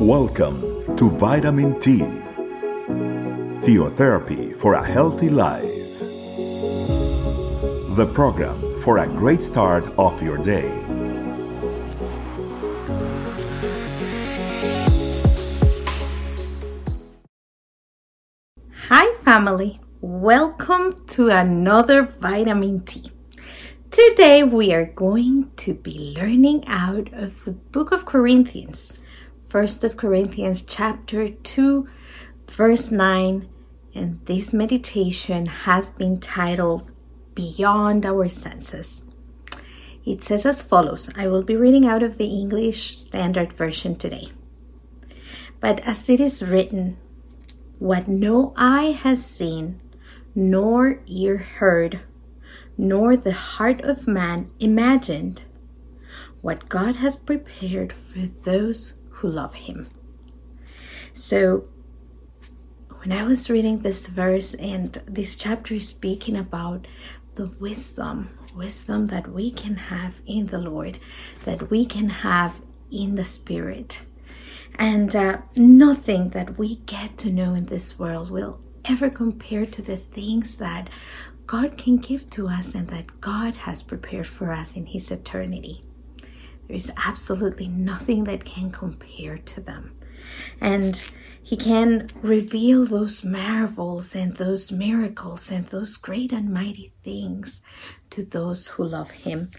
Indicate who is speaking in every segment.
Speaker 1: Welcome to Vitamin T, Theotherapy for a Healthy Life. The program for a great start of your day.
Speaker 2: Hi, family. Welcome to another Vitamin T. Today we are going to be learning out of the book of Corinthians, First of Corinthians chapter 2 verse 9, and this meditation has been titled Beyond Our Senses. It says as follows. I will be reading out of the English Standard Version today. But as it is written, what no eye has seen, nor ear heard, nor the heart of man imagined what God has prepared for those who love Him. So, when I was reading this verse and this chapter is speaking about the wisdom, wisdom that we can have in the Lord, that we can have in the Spirit. And uh, nothing that we get to know in this world will ever compare to the things that God can give to us and that God has prepared for us in His eternity. There is absolutely nothing that can compare to them. And He can reveal those marvels and those miracles and those great and mighty things to those who love Him.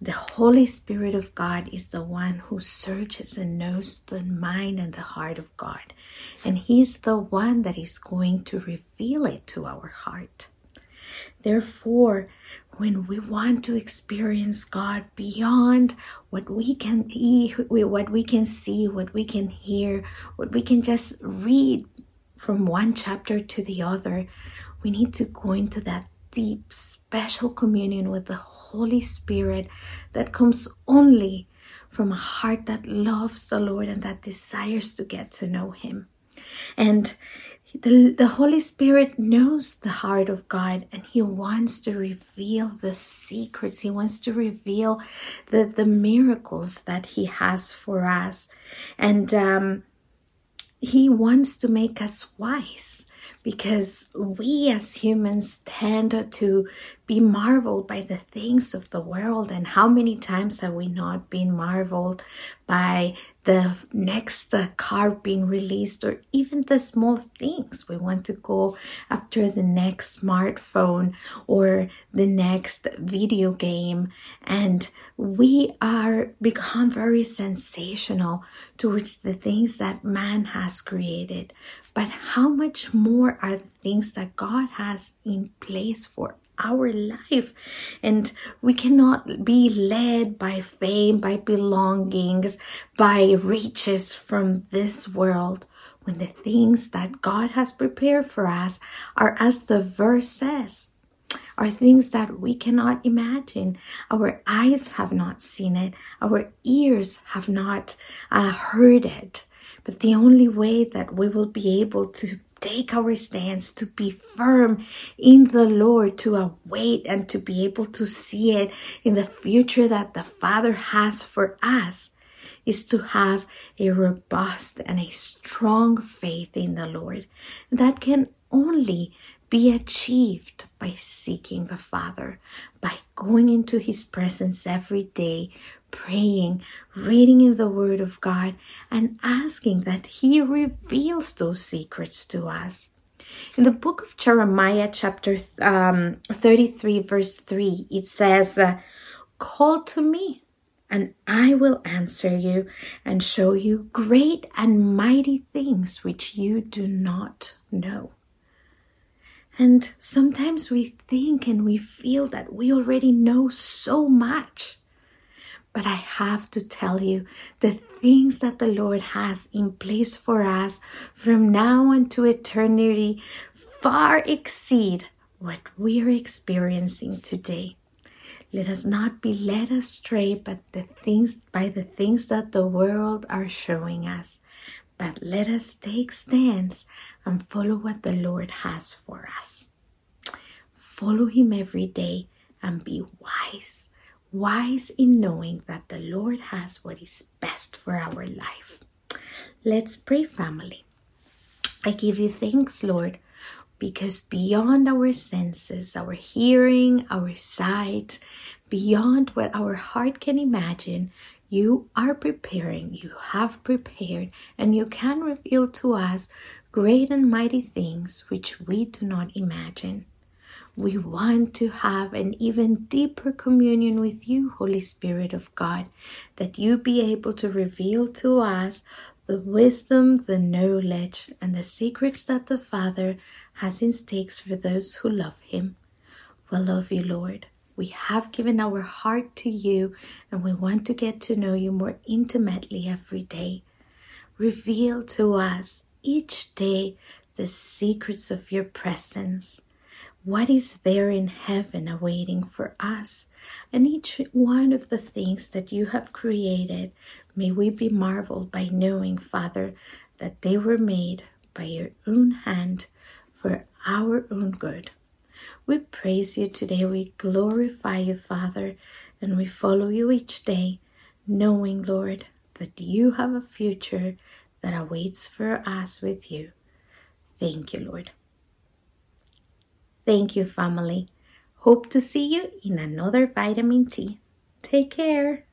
Speaker 2: The Holy Spirit of God is the one who searches and knows the mind and the heart of God. And He's the one that is going to reveal it to our heart. Therefore, when we want to experience God beyond what we can eat, what we can see, what we can hear, what we can just read from one chapter to the other, we need to go into that deep, special communion with the Holy Spirit that comes only from a heart that loves the Lord and that desires to get to know Him. And the, the Holy Spirit knows the heart of God and He wants to reveal the secrets. He wants to reveal the, the miracles that He has for us. And um, He wants to make us wise because we as humans tend to be marveled by the things of the world. And how many times have we not been marveled by the next uh, car being released or even the small things. We want to go after the next smartphone or the next video game and we are become very sensational towards the things that man has created. But how much more are the things that God has in place for our life. And we cannot be led by fame, by belongings, by riches from this world when the things that God has prepared for us are, as the verse says, are things that we cannot imagine. Our eyes have not seen it, our ears have not uh, heard it. But the only way that we will be able to take our stance, to be firm in the Lord, to await and to be able to see it in the future that the Father has for us, is to have a robust and a strong faith in the Lord. That can only be achieved by seeking the Father, by going into His presence every day, praying, reading in the Word of God, and asking that He reveals those secrets to us. In the book of Jeremiah, chapter um, 33, verse 3, it says, uh, Call to me, and I will answer you and show you great and mighty things which you do not know. And sometimes we think and we feel that we already know so much. But I have to tell you, the things that the Lord has in place for us from now unto eternity far exceed what we are experiencing today. Let us not be led astray by the things by the things that the world are showing us, but let us take stands and follow what the Lord has for us. Follow Him every day and be wise wise in knowing that the Lord has what is best for our life. Let's pray, family. I give you thanks, Lord, because beyond our senses, our hearing, our sight, beyond what our heart can imagine, you are preparing, you have prepared, and you can reveal to us great and mighty things which we do not imagine. We want to have an even deeper communion with you, Holy Spirit of God, that you be able to reveal to us the wisdom, the knowledge, and the secrets that the Father has in stakes for those who love Him. We love you, Lord. We have given our heart to you, and we want to get to know you more intimately every day. Reveal to us each day the secrets of your presence what is there in heaven awaiting for us, and each one of the things that you have created. May we be marveled by knowing, Father, that they were made by your own hand for our own good. We praise you today, we glorify you, Father, and we follow you each day, knowing, Lord, that you have a future that awaits for us with you. Thank you, Lord. Thank you, family. Hope to see you in another vitamin T. Take care.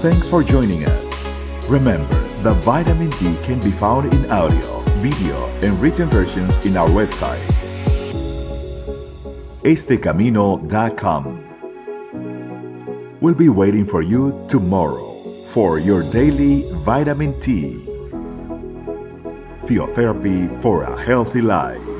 Speaker 1: Thanks for joining us. Remember, the vitamin T can be found in audio, video, and written versions in our website, estecamino.com. We'll be waiting for you tomorrow for your daily vitamin T. Theotherapy for a healthy life.